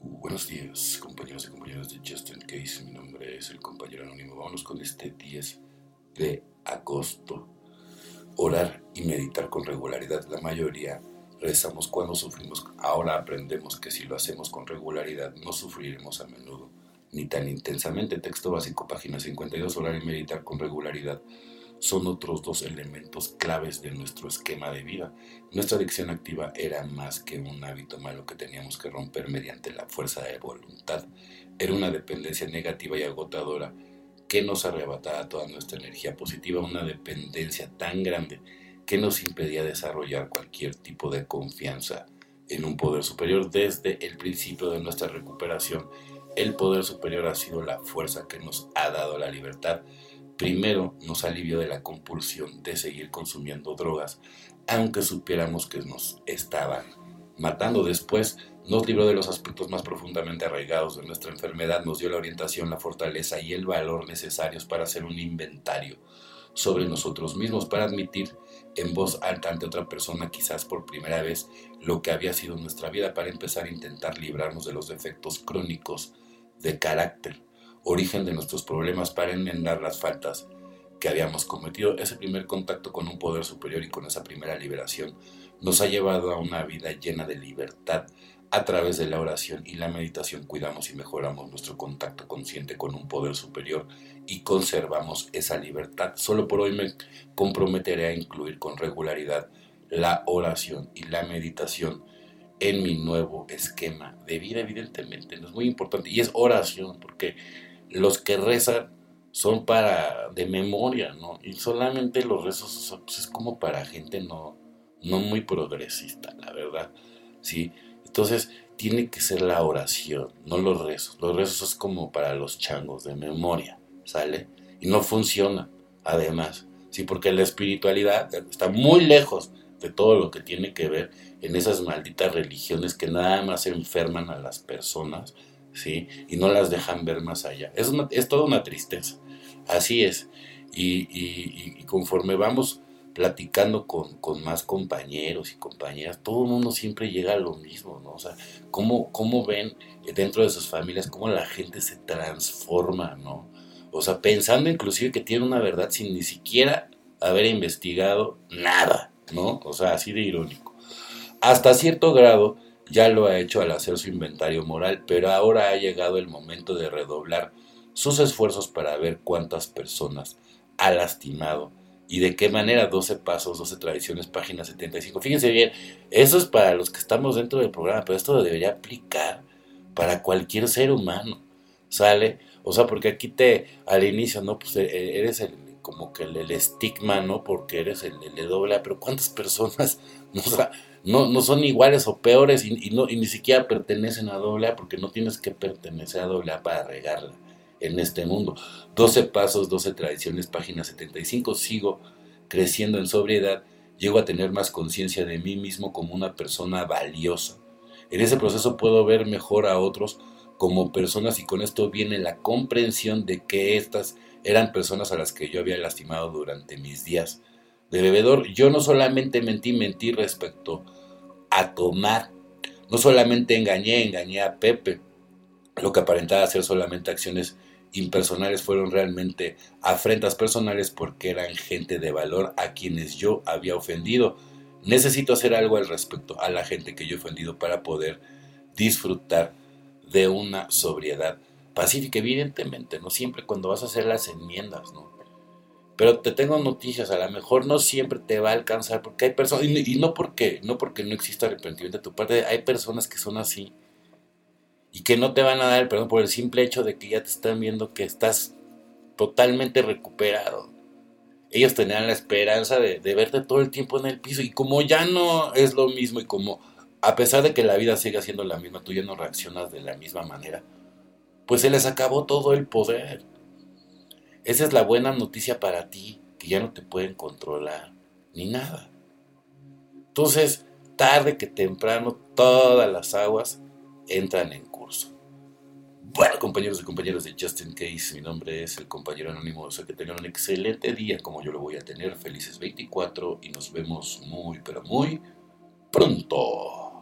Buenos días, compañeros y compañeras de Justin Case. Mi nombre es el compañero anónimo. Vámonos con este 10 de agosto. Orar y meditar con regularidad. La mayoría rezamos cuando sufrimos. Ahora aprendemos que si lo hacemos con regularidad no sufriremos a menudo, ni tan intensamente. Texto básico, página 52. Orar y meditar con regularidad son otros dos elementos claves de nuestro esquema de vida. Nuestra adicción activa era más que un hábito malo que teníamos que romper mediante la fuerza de voluntad. Era una dependencia negativa y agotadora que nos arrebataba toda nuestra energía positiva, una dependencia tan grande que nos impedía desarrollar cualquier tipo de confianza en un poder superior desde el principio de nuestra recuperación. El poder superior ha sido la fuerza que nos ha dado la libertad Primero nos alivió de la compulsión de seguir consumiendo drogas, aunque supiéramos que nos estaban matando. Después nos libró de los aspectos más profundamente arraigados de nuestra enfermedad, nos dio la orientación, la fortaleza y el valor necesarios para hacer un inventario sobre nosotros mismos, para admitir en voz alta ante otra persona, quizás por primera vez, lo que había sido nuestra vida, para empezar a intentar librarnos de los defectos crónicos de carácter origen de nuestros problemas para enmendar las faltas que habíamos cometido. Ese primer contacto con un poder superior y con esa primera liberación nos ha llevado a una vida llena de libertad. A través de la oración y la meditación cuidamos y mejoramos nuestro contacto consciente con un poder superior y conservamos esa libertad. Solo por hoy me comprometeré a incluir con regularidad la oración y la meditación en mi nuevo esquema de vida, evidentemente. No es muy importante. Y es oración, porque los que rezan son para de memoria, ¿no? Y solamente los rezos pues, es como para gente no, no muy progresista, la verdad, ¿sí? Entonces tiene que ser la oración, no los rezos. Los rezos es como para los changos de memoria, ¿sale? Y no funciona, además, ¿sí? Porque la espiritualidad está muy lejos de todo lo que tiene que ver en esas malditas religiones que nada más enferman a las personas ¿sí? Y no las dejan ver más allá. Es, es toda una tristeza, así es. Y, conforme vamos platicando con, más compañeros y compañeras, todo el mundo siempre llega a lo mismo, ¿no? O sea, cómo, cómo ven dentro de sus familias, cómo la gente se transforma, ¿no? O sea, pensando inclusive que tiene una verdad sin ni siquiera haber investigado nada, ¿no? O sea, así de irónico. Hasta cierto grado, ya lo ha hecho al hacer su inventario moral, pero ahora ha llegado el momento de redoblar sus esfuerzos para ver cuántas personas ha lastimado y de qué manera 12 pasos, 12 tradiciones, página 75. Fíjense bien, eso es para los que estamos dentro del programa, pero esto debería aplicar para cualquier ser humano, ¿sale? O sea, porque aquí te, al inicio, ¿no? Pues eh, eres el, como que el, estigma, ¿no? Porque eres el, el, doble, pero ¿cuántas personas, no, no, son iguales o peores y, no, y ni siquiera pertenecen a doble porque no tienes que pertenecer a doble para regarla en este mundo. 12 pasos, 12 tradiciones, página 75. Sigo creciendo en sobriedad, llego a tener más conciencia de mí mismo como una persona valiosa. En ese proceso puedo ver mejor a otros como personas y con esto viene la comprensión de que estas eran personas a las que yo había lastimado durante mis días de bebedor, yo no solamente mentí, mentí respecto a tomar. No solamente engañé, engañé a Pepe. Lo que aparentaba ser solamente acciones impersonales fueron realmente afrentas personales porque eran gente de valor a quienes yo había ofendido. Necesito hacer algo al respecto a la gente que yo he ofendido para poder disfrutar de una sobriedad pacífica, evidentemente, no siempre cuando vas a hacer las enmiendas, ¿no? Pero te tengo noticias, a lo mejor no siempre te va a alcanzar, porque hay personas, y, no porque, no porque no exista arrepentimiento de tu parte, hay personas que son así y que no te van a dar el perdón por el simple hecho de que ya te están viendo que estás totalmente recuperado. Ellos tenían la esperanza de, de verte todo el tiempo en el piso y como ya no es lo mismo y como a pesar de que la vida siga siendo la misma, tú ya no reaccionas de la misma manera, pues se les acabó todo el poder. Esa es la buena noticia para ti, que ya no te pueden controlar ni nada. Entonces, tarde que temprano, todas las aguas entran en curso. Bueno, compañeros y compañeras de Justin Case, mi nombre es el compañero anónimo. O que tengan un excelente día como yo lo voy a tener. Felices 24 y nos vemos muy, pero muy pronto.